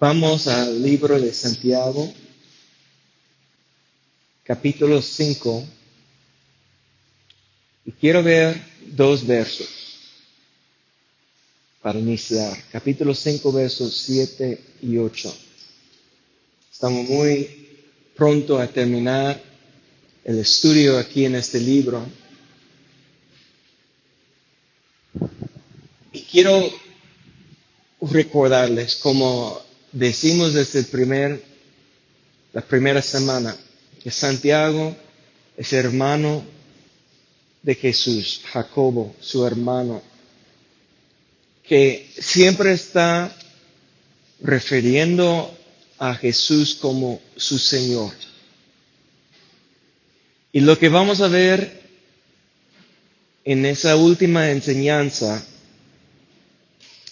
Vamos al libro de Santiago, capítulo 5, y quiero ver dos versos para iniciar. Capítulo 5, versos 7 y 8. Estamos muy pronto a terminar el estudio aquí en este libro. Y quiero recordarles como decimos desde el primer, la primera semana que Santiago es hermano de Jesús, Jacobo, su hermano, que siempre está refiriendo a Jesús como su Señor. Y lo que vamos a ver en esa última enseñanza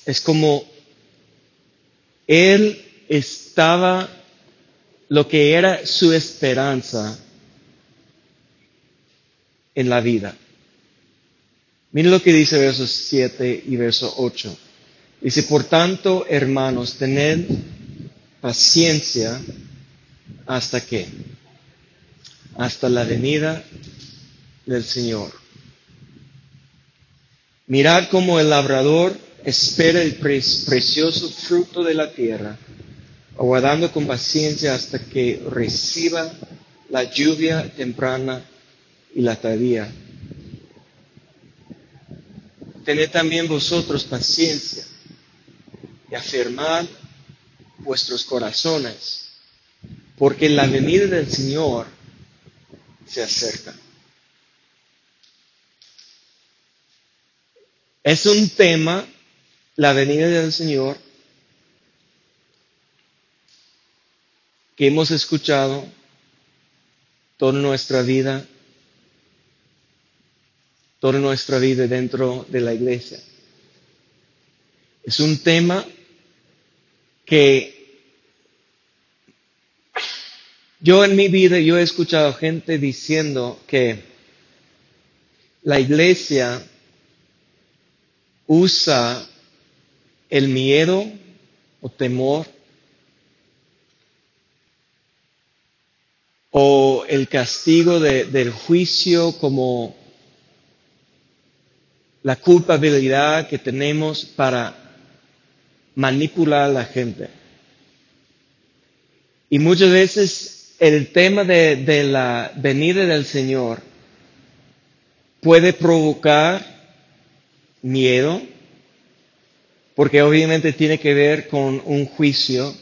es como él estaba lo que era su esperanza en la vida. Miren lo que dice versos 7 y verso 8. Dice, por tanto, hermanos, tened paciencia hasta que, hasta la venida del Señor. Mirad como el labrador espera el precioso fruto de la tierra, aguardando con paciencia hasta que reciba la lluvia temprana y la tardía. Tened también vosotros paciencia y afirmad vuestros corazones, porque la venida del Señor se acerca. Es un tema la venida del Señor que hemos escuchado toda nuestra vida, toda nuestra vida dentro de la iglesia. Es un tema que yo en mi vida, yo he escuchado gente diciendo que la iglesia usa el miedo o temor o el castigo del juicio como la culpabilidad que tenemos para manipular a la gente. Y muchas veces el tema de, de la venida del Señor puede provocar miedo, porque obviamente tiene que ver con un juicio,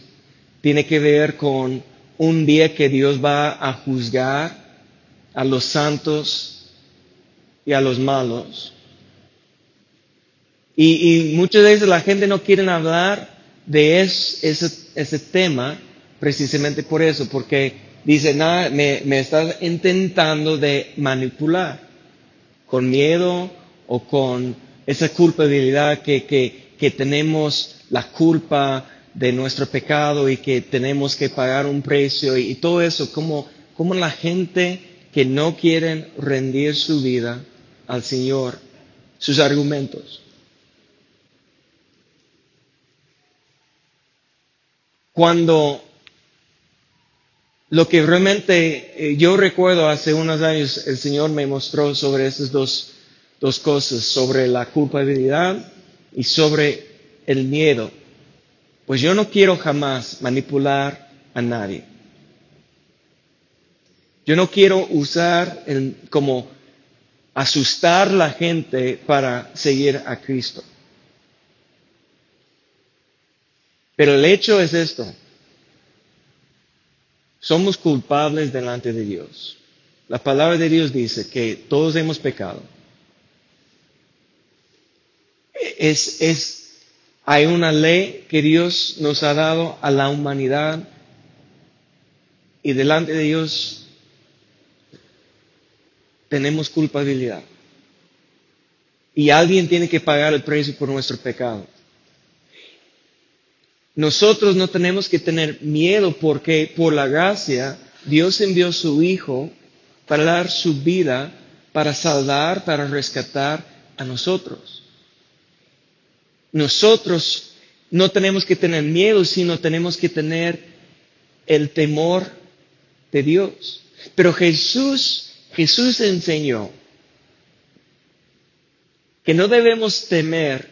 tiene que ver con un día que Dios va a juzgar a los santos y a los malos. Y, muchas veces la gente no quiere hablar de ese, tema precisamente por eso, porque dice, nada, me estás intentando de manipular con miedo o con esa culpabilidad que, que, que tenemos la culpa de nuestro pecado y que tenemos que pagar un precio y, todo eso, como, como la gente que no quieren rendir su vida al Señor, sus argumentos. Cuando lo que realmente eh, yo recuerdo hace unos años el Señor me mostró sobre esas dos, dos cosas, sobre la culpabilidad y sobre el miedo, pues yo no quiero jamás manipular a nadie. Yo no quiero usar como asustar la gente para seguir a Cristo. Pero el hecho es esto. Somos culpables delante de Dios. La palabra de Dios dice que todos hemos pecado es, es, hay una ley que Dios nos ha dado a la humanidad y delante de Dios tenemos culpabilidad. Y alguien tiene que pagar el precio por nuestro pecado. Nosotros no tenemos que tener miedo porque por la gracia Dios envió a su Hijo para dar su vida, para salvar, para rescatar a nosotros. Nosotros no tenemos que tener miedo, sino tenemos que tener el temor de Dios. Pero Jesús, Jesús enseñó que no debemos temer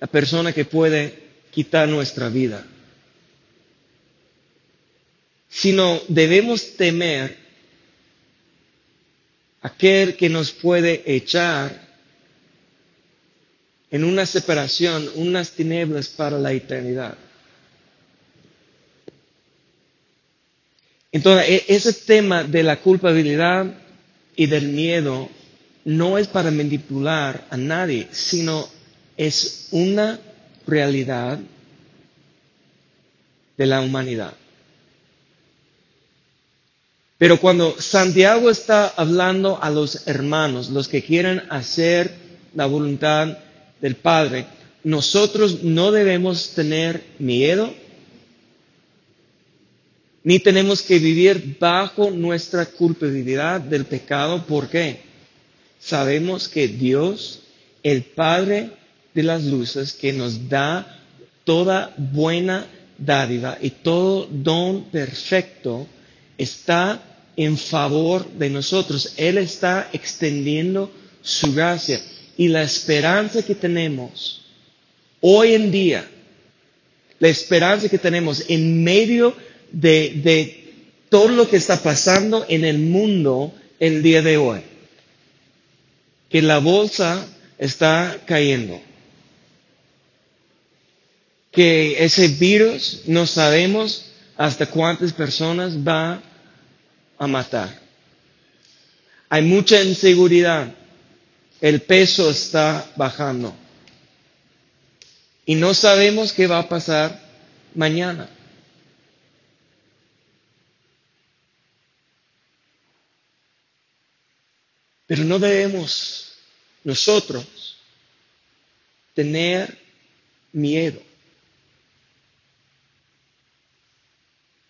la persona que puede quitar nuestra vida, sino debemos temer aquel que nos puede echar en una separación, unas tinieblas para la eternidad. Entonces, e-, ese tema de la culpabilidad y del miedo no es para manipular a nadie, sino es una realidad de la humanidad. Pero cuando Santiago está hablando a los hermanos, los que quieren hacer la voluntad del Padre, nosotros no debemos tener miedo, ni tenemos que vivir bajo nuestra culpabilidad del pecado. ¿Por qué? Sabemos que Dios, el Padre de las luces, que nos da toda buena dádiva y todo don perfecto, está en favor de nosotros. Él está extendiendo su gracia y la esperanza que tenemos hoy en día, la esperanza que tenemos en medio de, todo lo que está pasando en el mundo el día de hoy, que la bolsa está cayendo, que ese virus no sabemos hasta cuántas personas va a matar. Hay mucha inseguridad el peso está bajando. Y no sabemos qué va a pasar mañana. Pero no debemos nosotros tener miedo.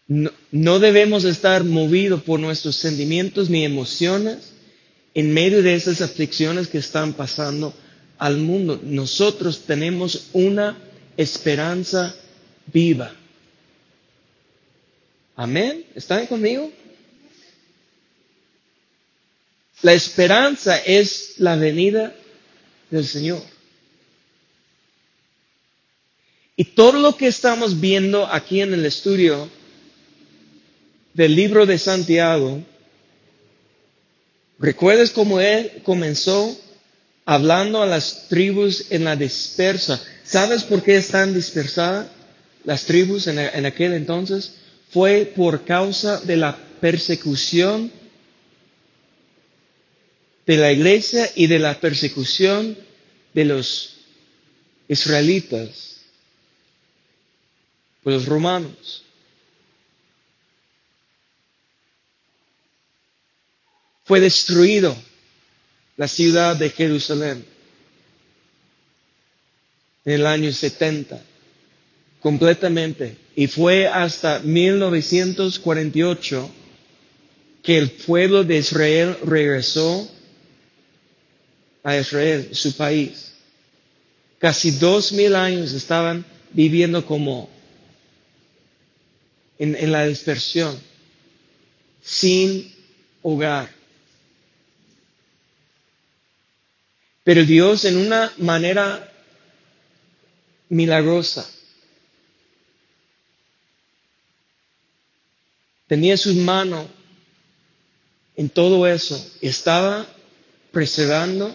No, debemos estar movidos por nuestros sentimientos ni emociones en medio de esas aflicciones que están pasando al mundo, nosotros tenemos una esperanza viva. Amén. ¿Están conmigo? La esperanza es la venida del Señor. Y todo lo que estamos viendo aquí en el estudio del libro de Santiago ¿Recuerdas cómo él comenzó hablando a las tribus en la dispersa? ¿Sabes por qué están dispersadas las tribus en, en aquel entonces? Fue por causa de la persecución de la iglesia y de la persecución de los israelitas, por los romanos. Fue destruido la ciudad de Jerusalén en el año 70 completamente y fue hasta 1948 que el pueblo de Israel regresó a Israel, su país. Casi dos mil años estaban viviendo como en, en la dispersión, sin hogar. Pero Dios en una manera milagrosa tenía su mano en todo eso, estaba preservando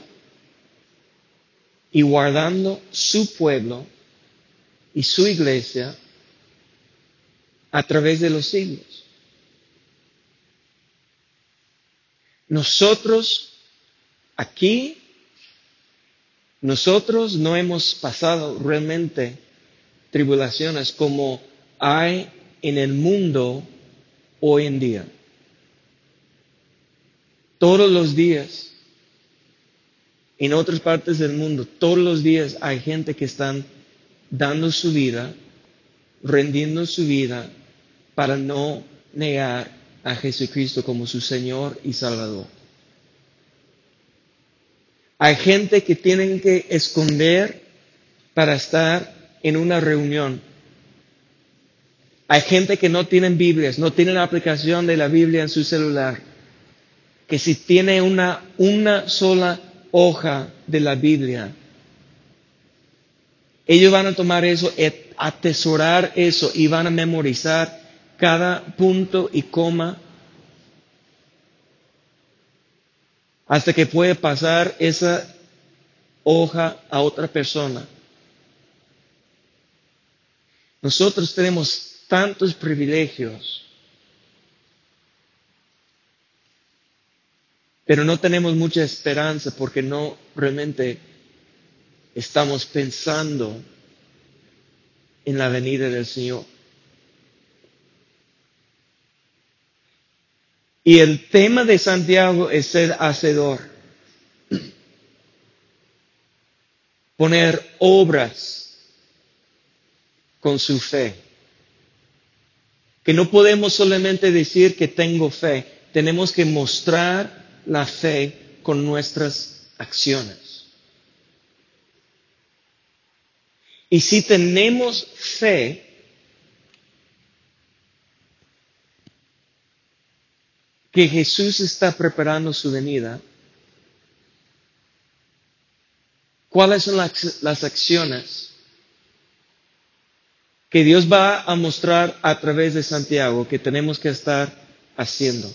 y guardando su pueblo y su iglesia a través de los siglos. Nosotros aquí nosotros no hemos pasado realmente tribulaciones como hay en el mundo hoy en día. Todos los días, en otras partes del mundo, todos los días hay gente que están dando su vida, rendiendo su vida para no negar a Jesucristo como su Señor y Salvador. Hay gente que tienen que esconder para estar en una reunión. Hay gente que no tienen Biblias, no tienen la aplicación de la Biblia en su celular, que si tiene una, una sola hoja de la Biblia, ellos van a tomar eso, atesorar eso y van a memorizar cada punto y coma hasta que puede pasar esa hoja a otra persona. Nosotros tenemos tantos privilegios, pero no tenemos mucha esperanza porque no realmente estamos pensando en la venida del Señor. Y el tema de Santiago es ser hacedor. Poner obras con su fe. Que no podemos solamente decir que tengo fe, tenemos que mostrar la fe con nuestras acciones. Y si tenemos fe, que Jesús está preparando su venida, ¿cuáles son las, acciones que Dios va a mostrar a través de Santiago que tenemos que estar haciendo?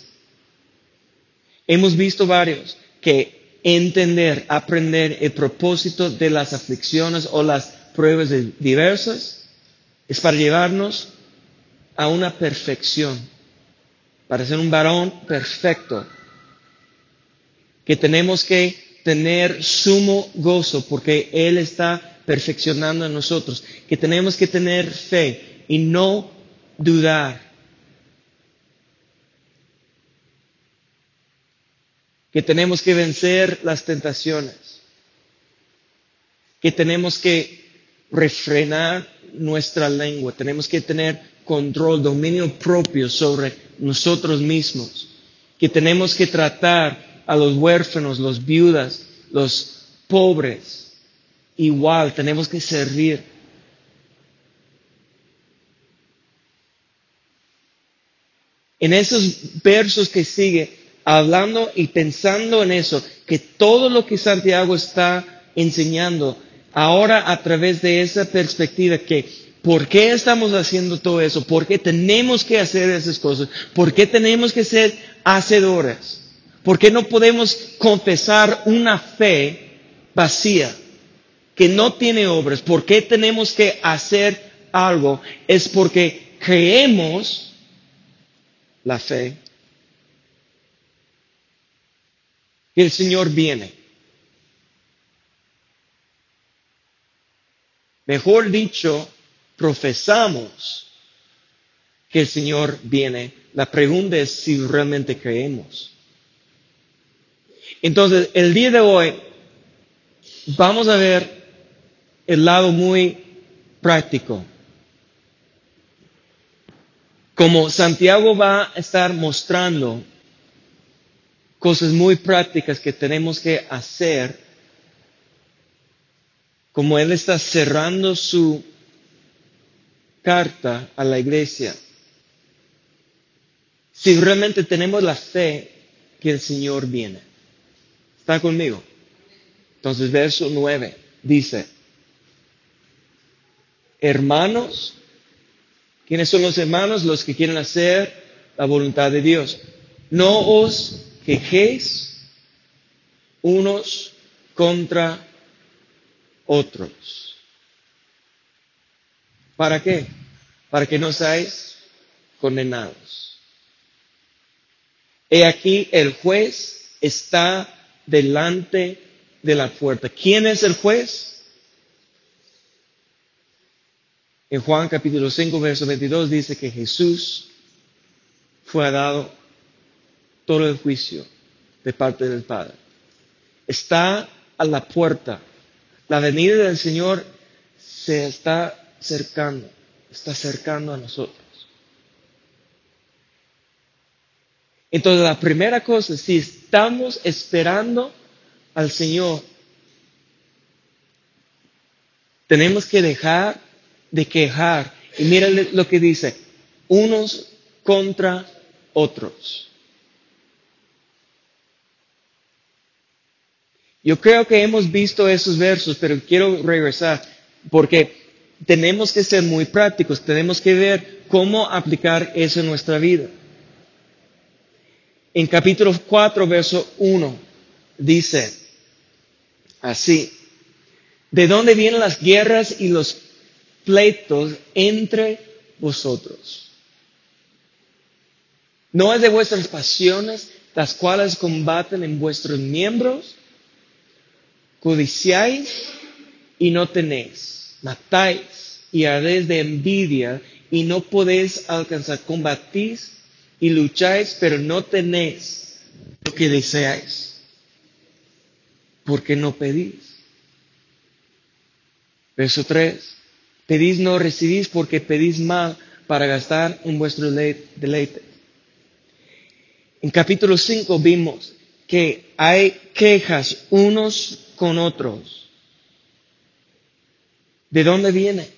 Hemos visto varios que entender, aprender el propósito de las aflicciones o las pruebas diversas es para llevarnos a una perfección para ser un varón perfecto, que tenemos que tener sumo gozo porque Él está perfeccionando en nosotros, que tenemos que tener fe y no dudar. Que tenemos que vencer las tentaciones. Que tenemos que refrenar nuestra lengua. Tenemos que tener control, dominio propio sobre nosotros mismos, que tenemos que tratar a los huérfanos, los viudas, los pobres, igual, tenemos que servir. En esos versos que sigue, hablando y pensando en eso, que todo lo que Santiago está enseñando, ahora a través de esa perspectiva que ¿Por qué estamos haciendo todo eso? ¿Por qué tenemos que hacer esas cosas? ¿Por qué tenemos que ser hacedores? ¿Por qué no podemos confesar una fe vacía que no tiene obras? ¿Por qué tenemos que hacer algo? Es porque creemos la fe que el Señor viene. Mejor dicho, profesamos que el Señor viene. La pregunta es si realmente creemos. Entonces, el día de hoy vamos a ver el lado muy práctico. Como Santiago va a estar mostrando cosas muy prácticas que tenemos que hacer, como Él está cerrando su carta a la iglesia. Si realmente tenemos la fe que el Señor viene. ¿Está conmigo? Entonces, verso 9 dice, hermanos, ¿quiénes son los hermanos? Los que quieren hacer la voluntad de Dios. No os quejéis unos contra otros. ¿Para qué? Para que no seáis condenados. He aquí el juez está delante de la puerta. ¿Quién es el juez? En Juan capítulo 5, verso 22 dice que Jesús fue dado todo el juicio de parte del Padre. Está a la puerta. La venida del Señor se está cercando, está cercando a nosotros. Entonces la primera cosa, si estamos esperando al Señor, tenemos que dejar de quejar. Y mira lo que dice, unos contra otros. Yo creo que hemos visto esos versos, pero quiero regresar porque tenemos que ser muy prácticos, tenemos que ver cómo aplicar eso en nuestra vida. En capítulo 4, verso 1, dice así, ¿de dónde vienen las guerras y los pleitos entre vosotros? ¿No es de vuestras pasiones las cuales combaten en vuestros miembros? Codiciáis y no tenéis, matáis y ardéis de envidia y no podéis alcanzar, combatís y lucháis, pero no tenéis lo que deseáis, porque no pedís. Verso 3, pedís no recibís porque pedís mal para gastar en vuestro deleite. En capítulo 5 vimos que hay quejas unos con otros ¿De dónde viene?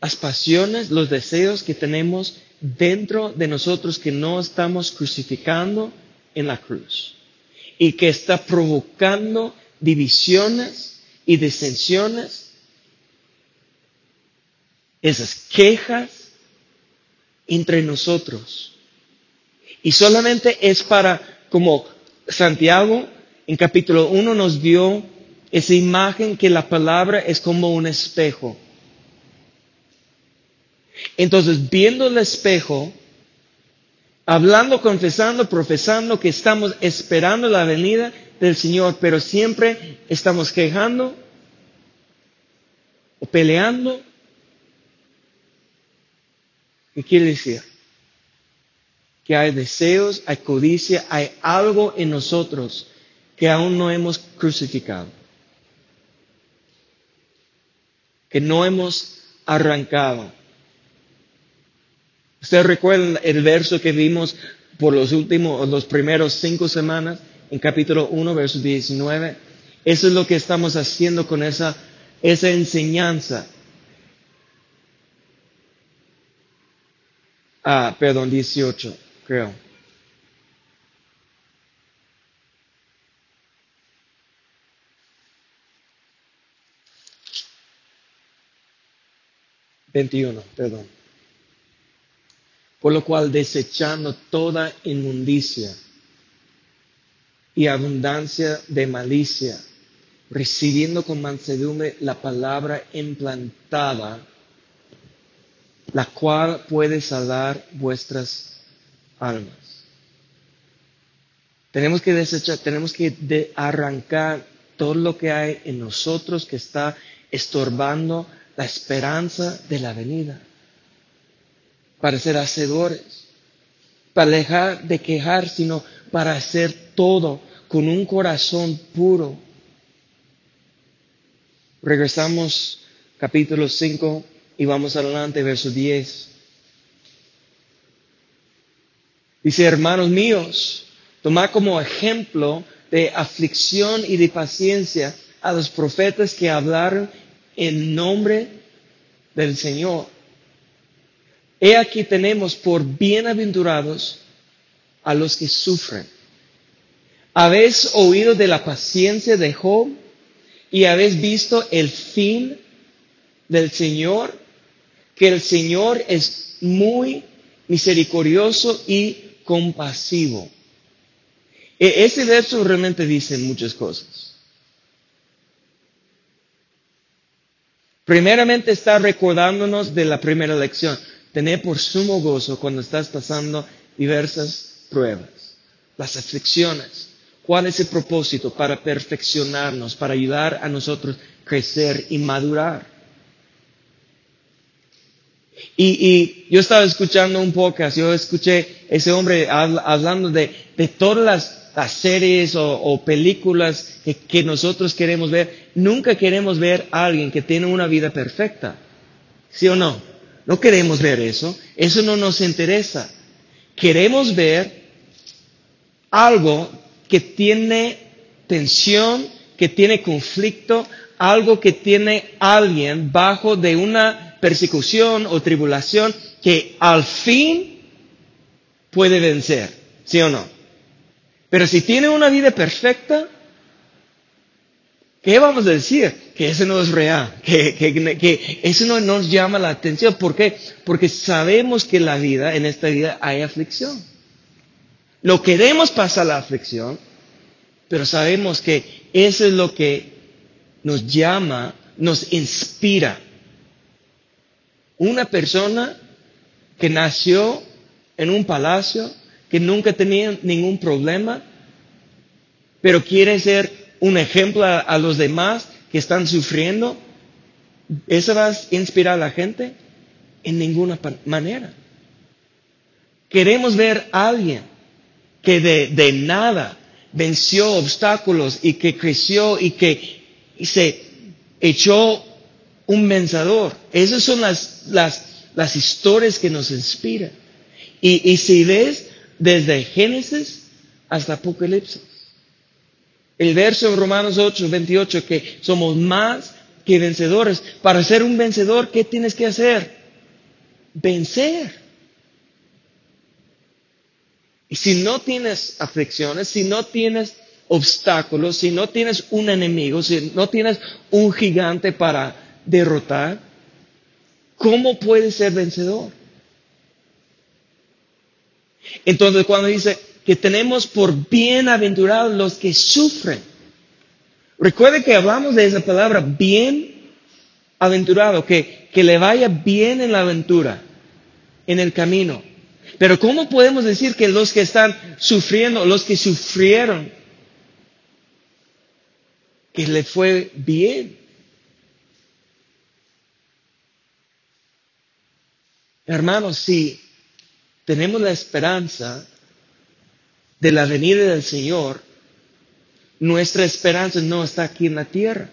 Las pasiones, los deseos que tenemos dentro de nosotros que no estamos crucificando en la cruz y que está provocando divisiones y disensiones, esas quejas entre nosotros. Y solamente es para, como Santiago en capítulo 1 nos dio esa imagen que la palabra es como un espejo. Entonces, viendo el espejo, hablando, confesando, profesando que estamos esperando la venida del Señor, pero siempre estamos quejando o peleando. ¿Qué quiere decir? Que hay deseos, hay codicia, hay algo en nosotros que aún no hemos crucificado. Que no hemos arrancado. Ustedes recuerdan el verso que vimos por los últimos, los primeros cinco semanas en capítulo 1, verso 19. Eso es lo que estamos haciendo con esa, esa enseñanza. Ah, perdón, 18, creo. 21, perdón. Por lo cual, desechando toda inmundicia y abundancia de malicia, recibiendo con mansedumbre la palabra implantada, la cual puede salvar vuestras almas. Tenemos que desechar, tenemos que arrancar todo lo que hay en nosotros que está estorbando la esperanza de la venida, para ser hacedores, para dejar de quejar, sino para hacer todo con un corazón puro. Regresamos capítulo 5 y vamos adelante, verso 10. Dice, hermanos míos, tomad como ejemplo de aflicción y de paciencia a los profetas que hablaron en nombre del Señor. He aquí tenemos por bienaventurados a los que sufren. Habéis oído de la paciencia de Job y habéis visto el fin del Señor, que el Señor es muy misericordioso y compasivo. E-, ese verso realmente dice muchas cosas. Primeramente está recordándonos de la primera lección. Tener por sumo gozo cuando estás pasando diversas pruebas, las aflicciones. ¿Cuál es el propósito? Para perfeccionarnos, para ayudar a nosotros crecer y madurar. Y, yo estaba escuchando un podcast, yo escuché ese hombre hablando de, de todas las series o, películas que, que, nosotros queremos ver, nunca queremos ver a alguien que tiene una vida perfecta. ¿Sí o no? No queremos ver eso. Eso no nos interesa. Queremos ver algo que tiene tensión, que tiene conflicto, algo que tiene alguien bajo de una persecución o tribulación que al fin puede vencer, ¿sí o no? Pero si tiene una vida perfecta, ¿qué vamos a decir? Que eso no es real, que, eso no nos llama la atención. ¿Por qué? Porque sabemos que la vida, en esta vida, hay aflicción. Lo queremos pasar la aflicción, pero sabemos que eso es lo que nos llama, nos inspira. Una persona que nació en un palacio, que nunca tenía ningún problema, pero quiere ser un ejemplo a, los demás que están sufriendo, ¿eso va a inspirar a la gente? En ninguna manera. Queremos ver a alguien que de, de nada venció obstáculos y que creció y que se echó un vencedor. Esas son las, las, las historias que nos inspiran. Y, y si ves desde Génesis hasta Apocalipsis. El verso en Romanos 8, 28, que somos más que vencedores. Para ser un vencedor, ¿qué tienes que hacer? Vencer. Y si no tienes aflicciones, si no tienes obstáculos, si no tienes un enemigo, si no tienes un gigante para derrotar, ¿cómo puedes ser vencedor? Entonces cuando dice que tenemos por bienaventurados los que sufren, recuerde que hablamos de esa palabra bienaventurado, que, que le vaya bien en la aventura, en el camino. Pero ¿cómo podemos decir que los que están sufriendo, los que sufrieron, que le fue bien? Hermanos, si tenemos la esperanza de la venida del Señor, nuestra esperanza no está aquí en la tierra.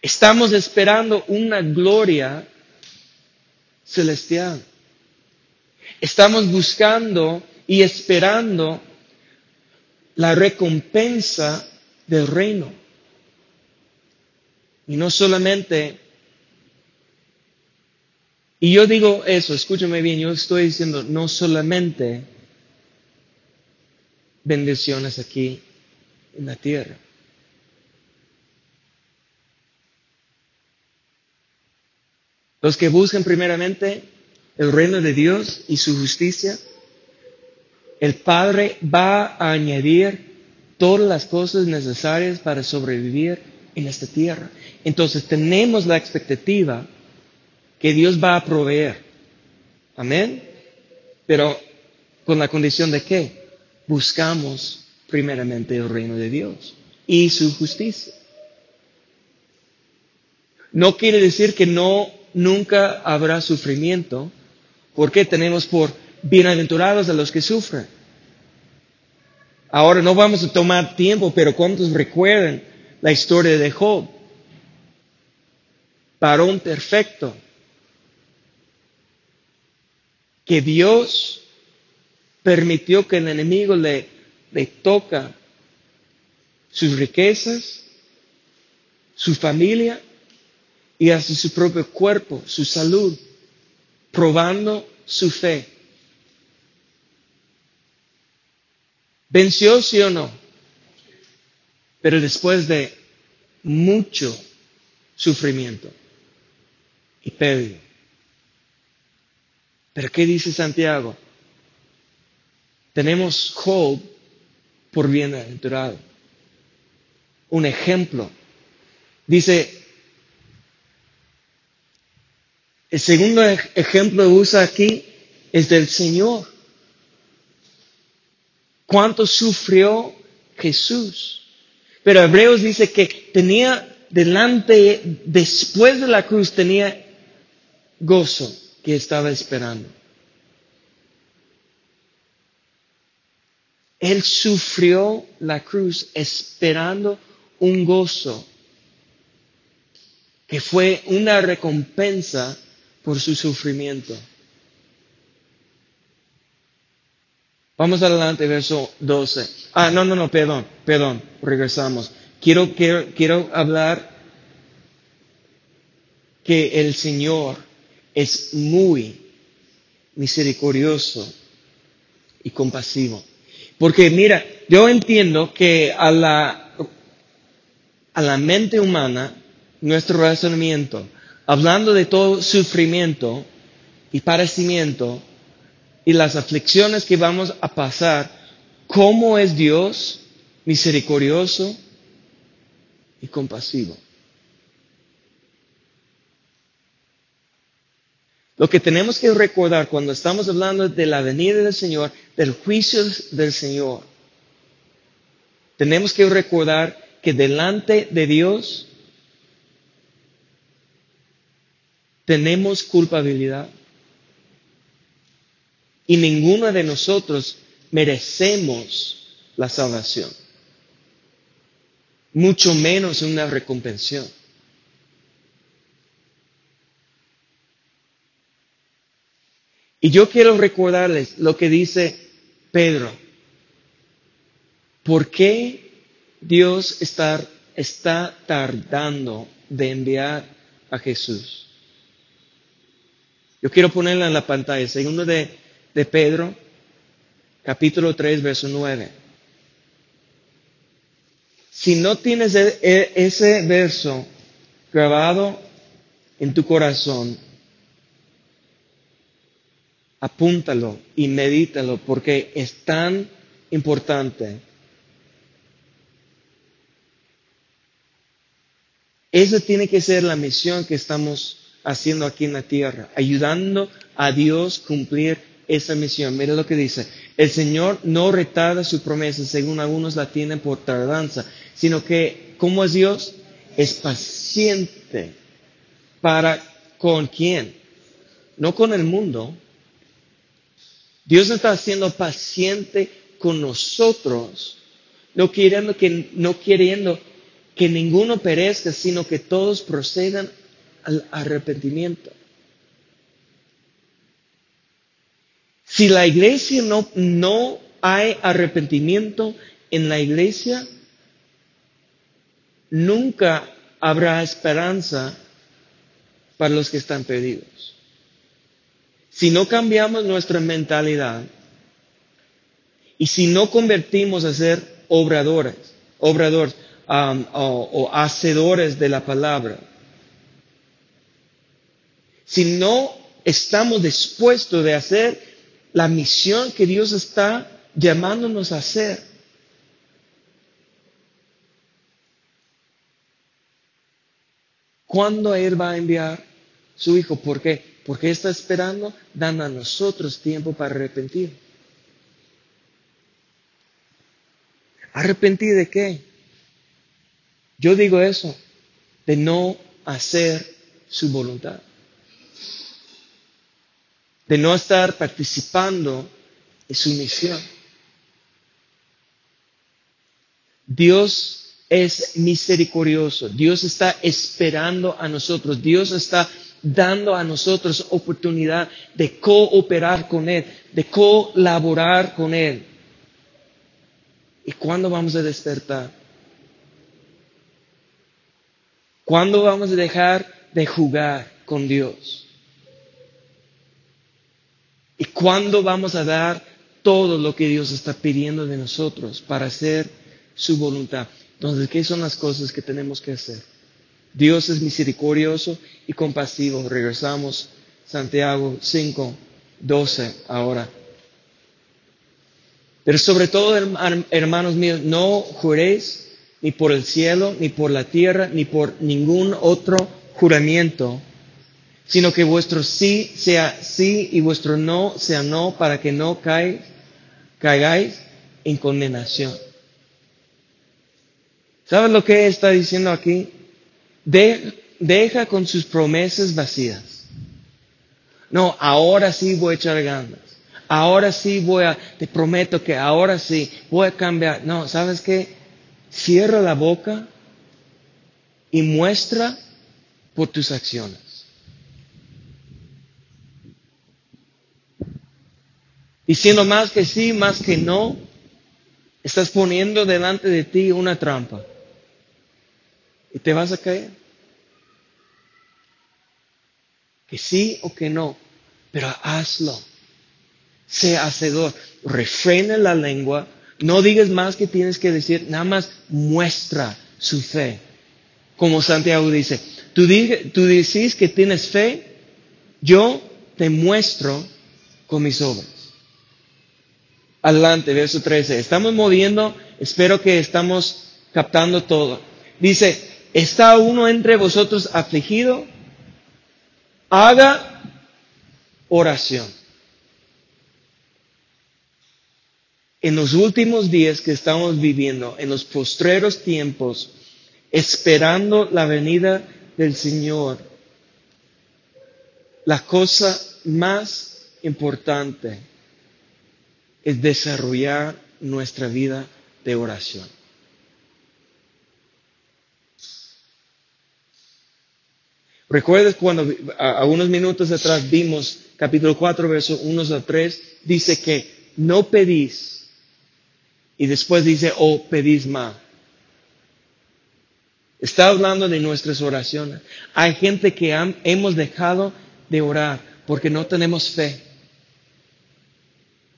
Estamos esperando una gloria celestial. Estamos buscando y esperando la recompensa del reino. Y no solamente, y yo digo eso, escúchame bien, yo estoy diciendo no solamente bendiciones aquí en la tierra. Los que buscan primeramente el reino de Dios y su justicia, el Padre va a añadir todas las cosas necesarias para sobrevivir en esta tierra. Entonces tenemos la expectativa que Dios va a proveer. Amén. Pero con la condición de que buscamos primeramente el reino de Dios y su justicia. No quiere decir que no nunca habrá sufrimiento, porque tenemos por bienaventurados a los que sufren. Ahora no vamos a tomar tiempo, pero ¿cuántos recuerdan la historia de Job? Varón perfecto. Que Dios permitió que el enemigo le, toca sus riquezas, su familia, y hasta su propio cuerpo, su salud, probando su fe. ¿Venció sí o no? Pero después de mucho sufrimiento y pérdida. Pero ¿qué dice Santiago? Tenemos Job por bienaventurado. Un ejemplo. Dice, el segundo ejemplo que usa aquí es del Señor. ¿Cuánto sufrió Jesús? Pero Hebreos dice que tenía delante, después de la cruz, tenía gozo que estaba esperando. Él sufrió la cruz esperando un gozo que fue una recompensa por su sufrimiento. Vamos adelante, verso 12. Ah, no, no, no, perdón, perdón, regresamos. Quiero, quiero, quiero hablar que el Señor es muy misericordioso y compasivo. Porque mira, yo entiendo que a la, a la mente humana, nuestro razonamiento, hablando de todo sufrimiento y padecimiento y las aflicciones que vamos a pasar, ¿cómo es Dios misericordioso y compasivo? Lo que tenemos que recordar cuando estamos hablando de la venida del Señor, del juicio del Señor, tenemos que recordar que delante de Dios tenemos culpabilidad. Y ninguno de nosotros merecemos la salvación, mucho menos una recompensión. Y yo quiero recordarles lo que dice Pedro. ¿Por qué Dios está, tardando de enviar a Jesús? Yo quiero ponerla en la pantalla. Segundo de, de Pedro, capítulo 3, verso 9. Si no tienes e, e, ese verso grabado en tu corazón, apúntalo y medítalo porque es tan importante. Esa tiene que ser la misión que estamos haciendo aquí en la tierra, ayudando a Dios cumplir esa misión. Mira lo que dice. El Señor no retarda su promesa, según algunos la tienen por tardanza, sino que, ¿cómo es Dios? Es paciente. ¿Para con quién? No con el mundo, Dios está siendo paciente con nosotros, no queriendo que, no queriendo que ninguno perezca, sino que todos procedan al arrepentimiento. Si la iglesia no, no hay arrepentimiento en la iglesia, nunca habrá esperanza para los que están perdidos. Si no cambiamos nuestra mentalidad y si no convertimos a ser obradores, obradores um, o, hacedores de la palabra, si no estamos dispuestos de hacer la misión que Dios está llamándonos a hacer, ¿cuándo Él va a enviar su Hijo? ¿Por qué? Porque está esperando, dando a nosotros tiempo para arrepentir. ¿Arrepentir de qué? Yo digo eso, de no hacer su voluntad. De no estar participando en su misión. Dios es misericordioso. Dios está esperando a nosotros. Dios está dando a nosotros oportunidad de cooperar con Él, de colaborar con Él. ¿Y cuándo vamos a despertar? ¿Cuándo vamos a dejar de jugar con Dios? ¿Y cuándo vamos a dar todo lo que Dios está pidiendo de nosotros para hacer su voluntad? Entonces, ¿qué son las cosas que tenemos que hacer? Dios es misericordioso y compasivo. Regresamos Santiago 5, 12 ahora. Pero sobre todo, hermanos míos, no juréis ni por el cielo, ni por la tierra, ni por ningún otro juramento, sino que vuestro sí sea sí y vuestro no sea no, para que no caigáis en condenación. ¿Sabes lo que está diciendo aquí? Deja con sus promesas vacías. No, ahora sí voy a echar ganas. Ahora sí voy a, te prometo que ahora sí voy a cambiar. No, ¿sabes qué? Cierra la boca y muestra por tus acciones. Diciendo más que sí, más que no, estás poniendo delante de ti una trampa y te vas a caer. que sí o que no, pero hazlo. Sea hacedor. Refrena la lengua. No digas más que tienes que decir, nada más muestra su fe. Como Santiago dice, tú, tú decís que tienes fe, yo te muestro con mis obras. Adelante, verso 13. Estamos moviendo, espero que estamos captando todo. Dice, ¿está uno entre vosotros afligido? Haga oración. En los últimos días que estamos viviendo, en los postreros tiempos, esperando la venida del Señor, la cosa más importante es desarrollar nuestra vida de oración. ¿Recuerdas cuando a, unos minutos atrás vimos capítulo 4, versos 1 a 3? Dice que no pedís y después dice, oh, pedís más. Está hablando de nuestras oraciones. Hay gente que hemos dejado de orar porque no tenemos fe.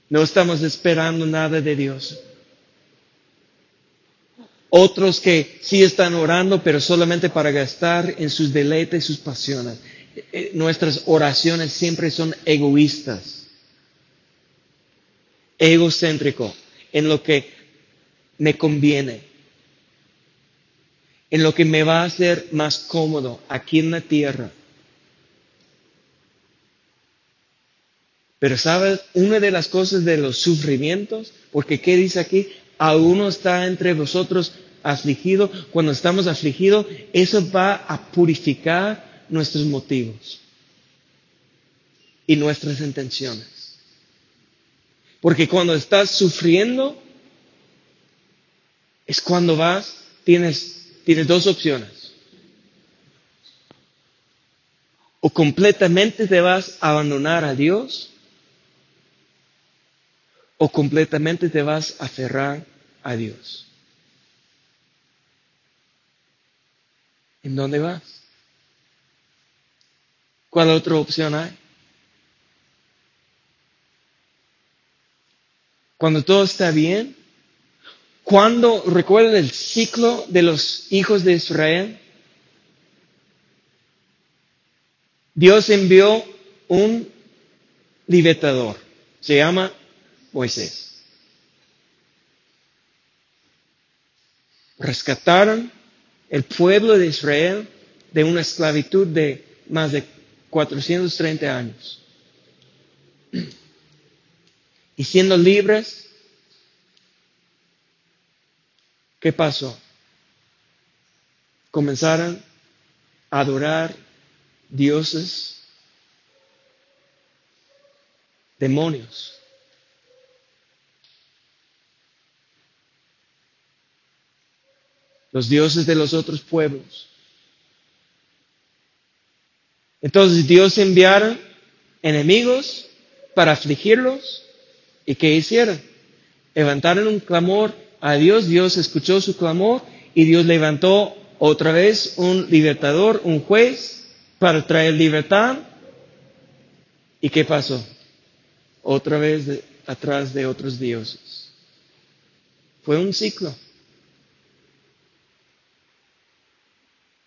No estamos esperando nada de Dios. Otros que sí están orando, pero solamente para gastar en sus deleites y sus pasiones. Eh, nuestras oraciones siempre son egoístas, egocéntrico, en lo que me conviene, en lo que me va a hacer más cómodo aquí en la tierra. Pero sabes, una de las cosas de los sufrimientos, porque ¿qué dice aquí? A uno está entre vosotros afligido, cuando estamos afligidos, eso va a purificar nuestros motivos y nuestras intenciones. Porque cuando estás sufriendo, es cuando vas, tienes, tienes dos opciones. O completamente te vas a abandonar a Dios, o completamente te vas a cerrar a Dios. ¿En dónde vas? ¿Cuál otra opción hay? Cuando todo está bien, cuando recuerda el ciclo de los hijos de Israel, Dios envió un libertador, se llama Moisés. Rescataron el pueblo de Israel de una esclavitud de más de 430 años. Y siendo libres, ¿qué pasó? Comenzaron a adorar dioses, demonios. Los dioses de los otros pueblos. Entonces Dios enviara enemigos para afligirlos y ¿qué hicieron? Levantaron un clamor a Dios, Dios escuchó su clamor y Dios levantó otra vez un libertador, un juez para traer libertad. ¿Y qué pasó? Otra vez atrás de otros dioses. Fue un ciclo.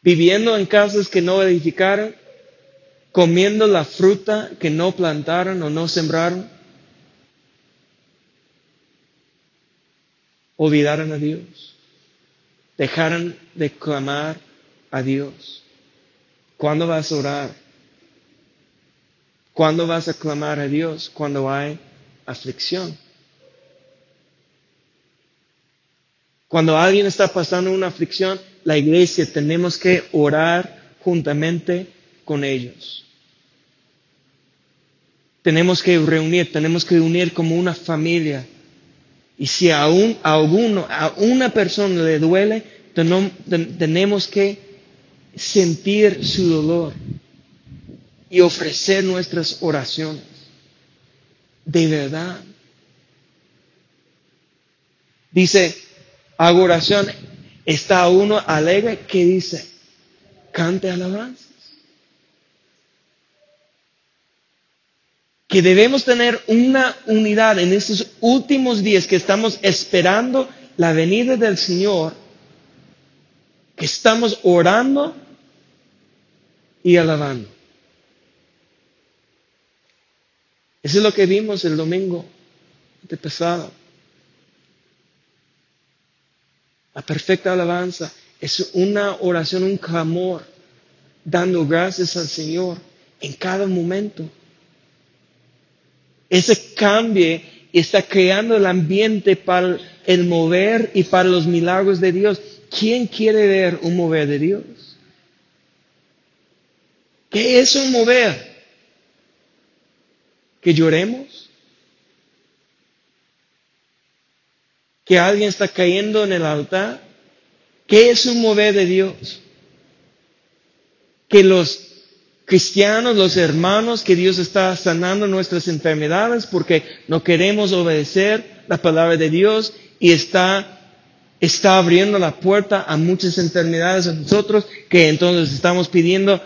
Viviendo en casas que no edificaron, comiendo la fruta que no plantaron o no sembraron, olvidaron a Dios, dejaron de clamar a Dios. ¿Cuándo vas a orar? ¿Cuándo vas a clamar a Dios? Cuando hay aflicción. Cuando alguien está pasando una aflicción, la iglesia tenemos que orar juntamente con ellos. Tenemos que reunir, tenemos que unir como una familia. Y si a, a, uno, a una persona le duele, tenemos que sentir su dolor y ofrecer nuestras oraciones. De verdad. Dice, hago oración, está uno alegre que dice, cante alabanzas. que debemos tener una unidad en estos últimos días que estamos esperando la venida del Señor, que estamos orando y alabando. Eso es lo que vimos el domingo de pasado. La perfecta alabanza es una oración, un clamor, dando gracias al Señor en cada momento. Ese cambio está creando el ambiente para el mover y para los milagros de Dios. ¿Quién quiere ver un mover de Dios? ¿Qué es un mover? ¿Que lloremos? ¿Que alguien está cayendo en el altar? ¿Qué es un mover de Dios? Que los cristianos, los hermanos, que Dios está sanando nuestras enfermedades porque no queremos obedecer la palabra de Dios y está, está abriendo la puerta a muchas enfermedades a nosotros que entonces estamos pidiendo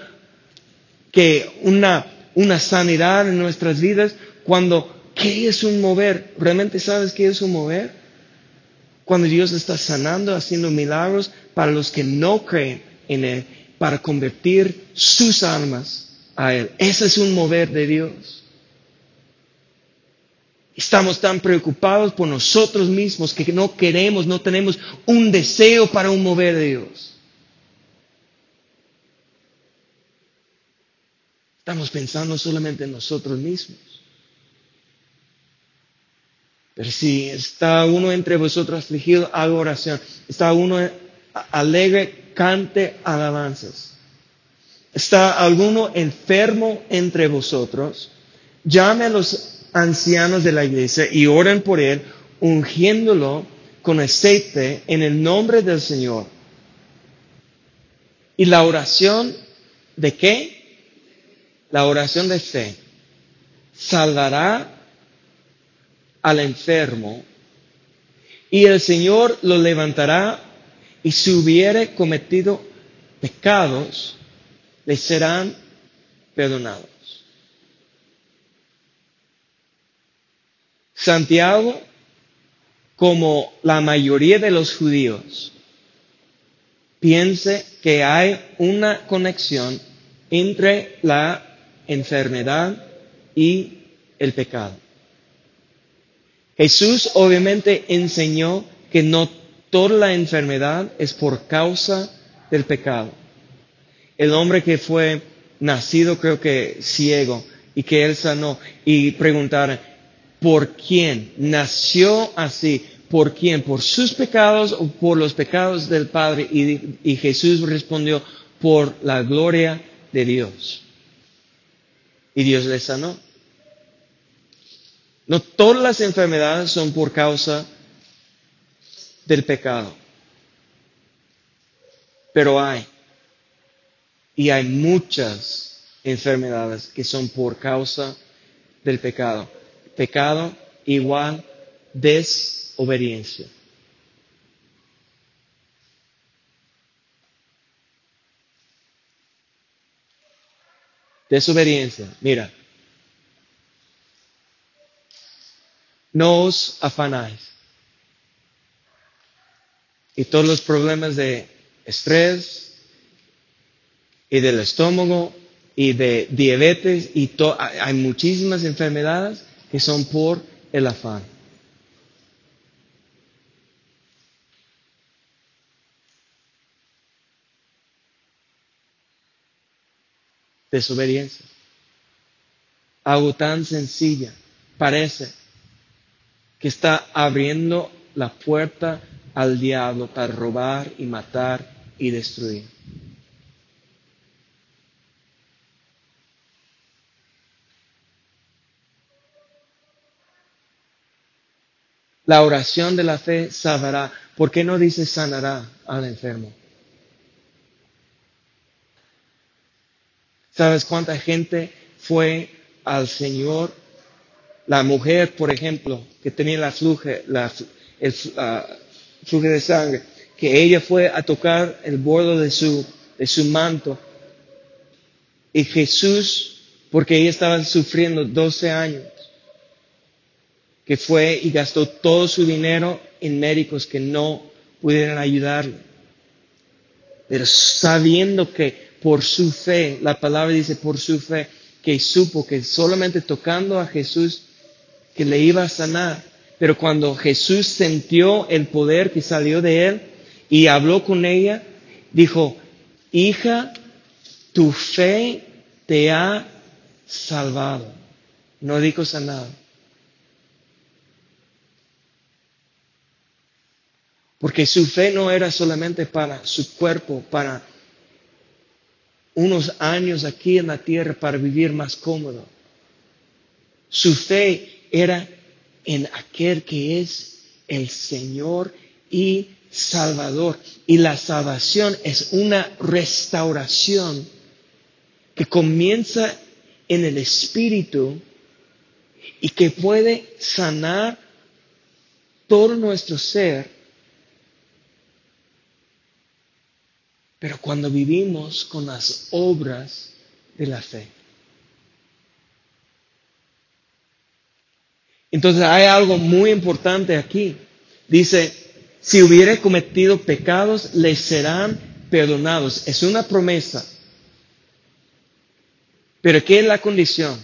que una, una sanidad en nuestras vidas cuando, ¿qué es un mover? ¿Realmente sabes qué es un mover? Cuando Dios está sanando, haciendo milagros para los que no creen en Él para convertir sus almas a Él. Ese es un mover de Dios. Estamos tan preocupados por nosotros mismos que no queremos, no tenemos un deseo para un mover de Dios. Estamos pensando solamente en nosotros mismos. Pero si está uno entre vosotros afligido, haga oración. Está uno alegre, cante alabanzas. ¿Está alguno enfermo entre vosotros? Llame a los ancianos de la iglesia y oren por él, ungiéndolo con aceite en el nombre del Señor. ¿Y la oración de qué? La oración de fe salvará al enfermo y el Señor lo levantará y si hubiere cometido pecados, le serán perdonados. Santiago, como la mayoría de los judíos, piense que hay una conexión entre la enfermedad y el pecado. Jesús obviamente enseñó que no Toda la enfermedad es por causa del pecado. El hombre que fue nacido, creo que ciego, y que él sanó, y preguntar, ¿por quién? Nació así. ¿Por quién? ¿Por sus pecados o por los pecados del Padre? Y, y Jesús respondió, por la gloria de Dios. Y Dios le sanó. No todas las enfermedades son por causa del pecado. Pero hay, y hay muchas enfermedades que son por causa del pecado. Pecado igual desobediencia. Desobediencia. Mira. No os afanáis y todos los problemas de estrés y del estómago y de diabetes y hay muchísimas enfermedades que son por el afán. Desobediencia. Algo tan sencilla parece que está abriendo la puerta al diablo para robar y matar y destruir. La oración de la fe salvará. ¿Por qué no dice sanará al enfermo? ¿Sabes cuánta gente fue al Señor? La mujer, por ejemplo, que tenía la fluje, la, el, ah, flujo de sangre, que ella fue a tocar el borde de su, de su manto y Jesús porque ella estaba sufriendo 12 años, que fue y gastó todo su dinero en médicos que no pudieran ayudarle. Pero sabiendo que por su fe, la palabra dice por su fe, que supo que solamente tocando a Jesús que le iba a sanar. Pero cuando Jesús sintió el poder que salió de él y habló con ella, dijo, hija, tu fe te ha salvado. No dijo sanado. Porque su fe no era solamente para su cuerpo, para unos años aquí en la tierra, para vivir más cómodo. Su fe era en aquel que es el Señor y Salvador. Y la salvación es una restauración que comienza en el Espíritu y que puede sanar todo nuestro ser. Pero cuando vivimos con las obras de la fe. Entonces hay algo muy importante aquí. Dice, si hubiere cometido pecados, les serán perdonados. Es una promesa. Pero ¿qué es la condición?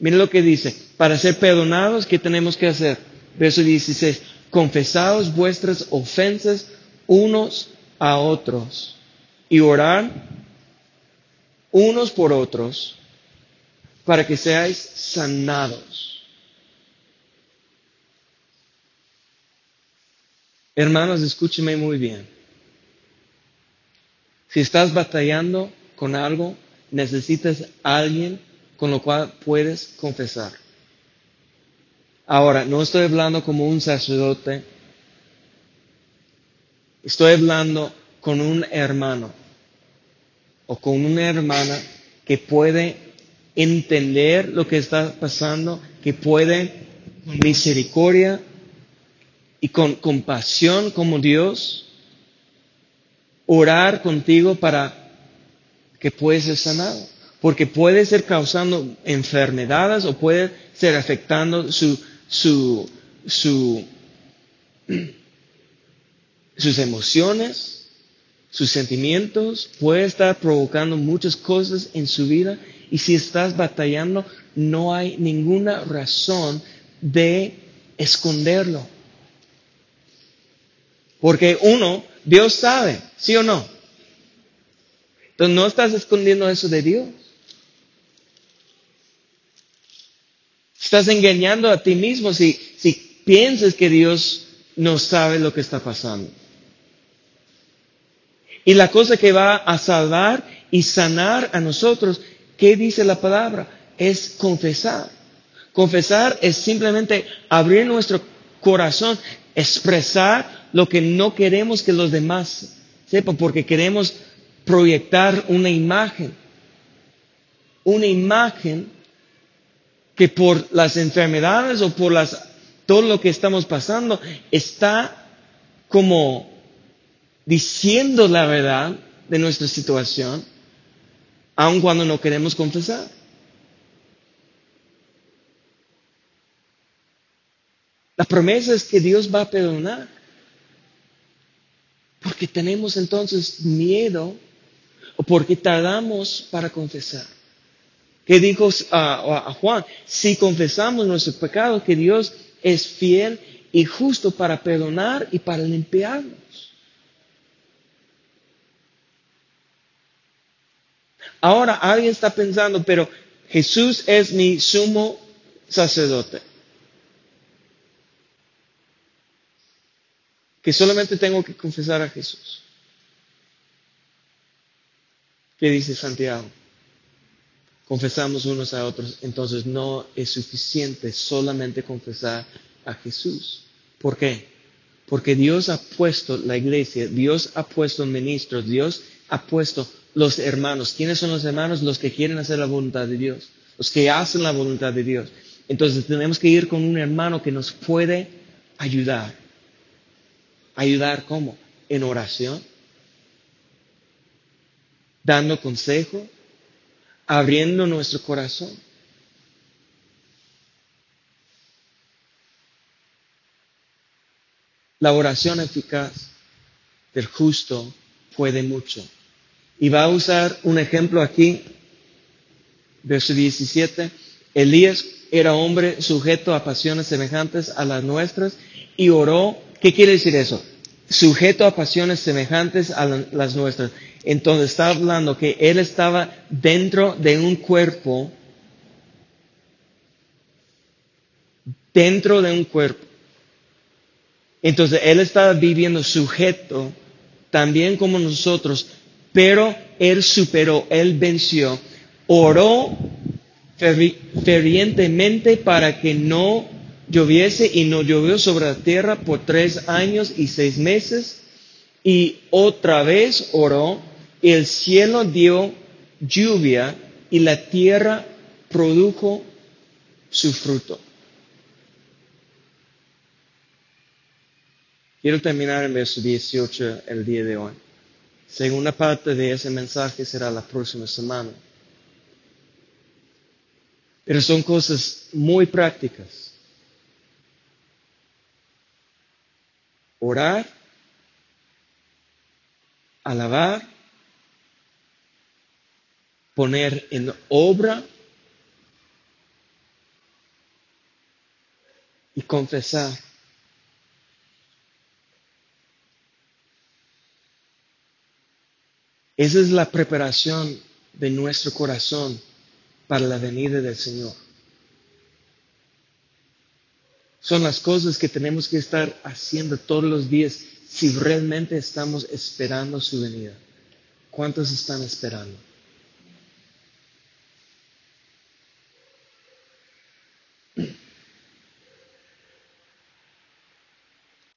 Miren lo que dice. Para ser perdonados, ¿qué tenemos que hacer? Verso 16. Confesaos vuestras ofensas unos a otros y orar unos por otros para que seáis sanados. Hermanos, escúcheme muy bien. Si estás batallando con algo, necesitas alguien con lo cual puedes confesar. Ahora, no estoy hablando como un sacerdote, estoy hablando con un hermano o con una hermana que puede entender lo que está pasando, que puede con misericordia y con compasión como Dios orar contigo para que puede ser sanado. Porque puede ser causando enfermedades o puede ser afectando su, su, su, sus emociones, sus sentimientos, puede estar provocando muchas cosas en su vida. Y si estás batallando, no hay ninguna razón de esconderlo. Porque uno, Dios sabe, ¿sí o no? Entonces no estás escondiendo eso de Dios. Estás engañando a ti mismo si, si piensas que Dios no sabe lo que está pasando. Y la cosa que va a salvar y sanar a nosotros, ¿qué dice la palabra? Es confesar. Confesar es simplemente abrir nuestro corazón, expresar lo que no queremos que los demás sepan, porque queremos proyectar una imagen, una imagen que por las enfermedades o por las, todo lo que estamos pasando está como diciendo la verdad de nuestra situación, aun cuando no queremos confesar. La promesa es que Dios va a perdonar. Porque tenemos entonces miedo ¿O por qué tardamos para confesar? ¿Qué dijo a, Juan? Si confesamos nuestros pecados, que Dios es fiel y justo para perdonar y para limpiarnos. Ahora alguien está pensando, pero Jesús es mi sumo sacerdote. Que solamente tengo que confesar a Jesús. ¿Qué dice Santiago? Confesamos unos a otros, entonces no es suficiente solamente confesar a Jesús. ¿Por qué? Porque Dios ha puesto la iglesia, Dios ha puesto ministros, Dios ha puesto los hermanos. ¿Quiénes son los hermanos? Los que quieren hacer la voluntad de Dios, los que hacen la voluntad de Dios. Entonces tenemos que ir con un hermano que nos puede ayudar. ¿Ayudar cómo? En oración, dando consejo, abriendo nuestro corazón. La oración eficaz del justo puede mucho. Y va a usar un ejemplo aquí, verso 17. Elías era hombre sujeto a pasiones semejantes a las nuestras y oró. ¿Qué quiere decir eso? Sujeto a pasiones semejantes a las nuestras. Entonces está hablando que él estaba dentro de un cuerpo, dentro de un cuerpo. Entonces él estaba viviendo sujeto también como nosotros, pero él superó, él venció, oró fervientemente para que no lloviese y no llovió sobre la tierra por tres años y seis meses. Y otra vez oró, el cielo dio lluvia y la tierra produjo su fruto. Quiero terminar en verso 18 el día de hoy. Segunda parte de ese mensaje será la próxima semana. Pero son cosas muy prácticas. Orar, alabar, poner en obra y confesar. Esa es la preparación de nuestro corazón para la venida del Señor. Son las cosas que tenemos que estar haciendo todos los días si realmente estamos esperando su venida. ¿Cuántos están esperando?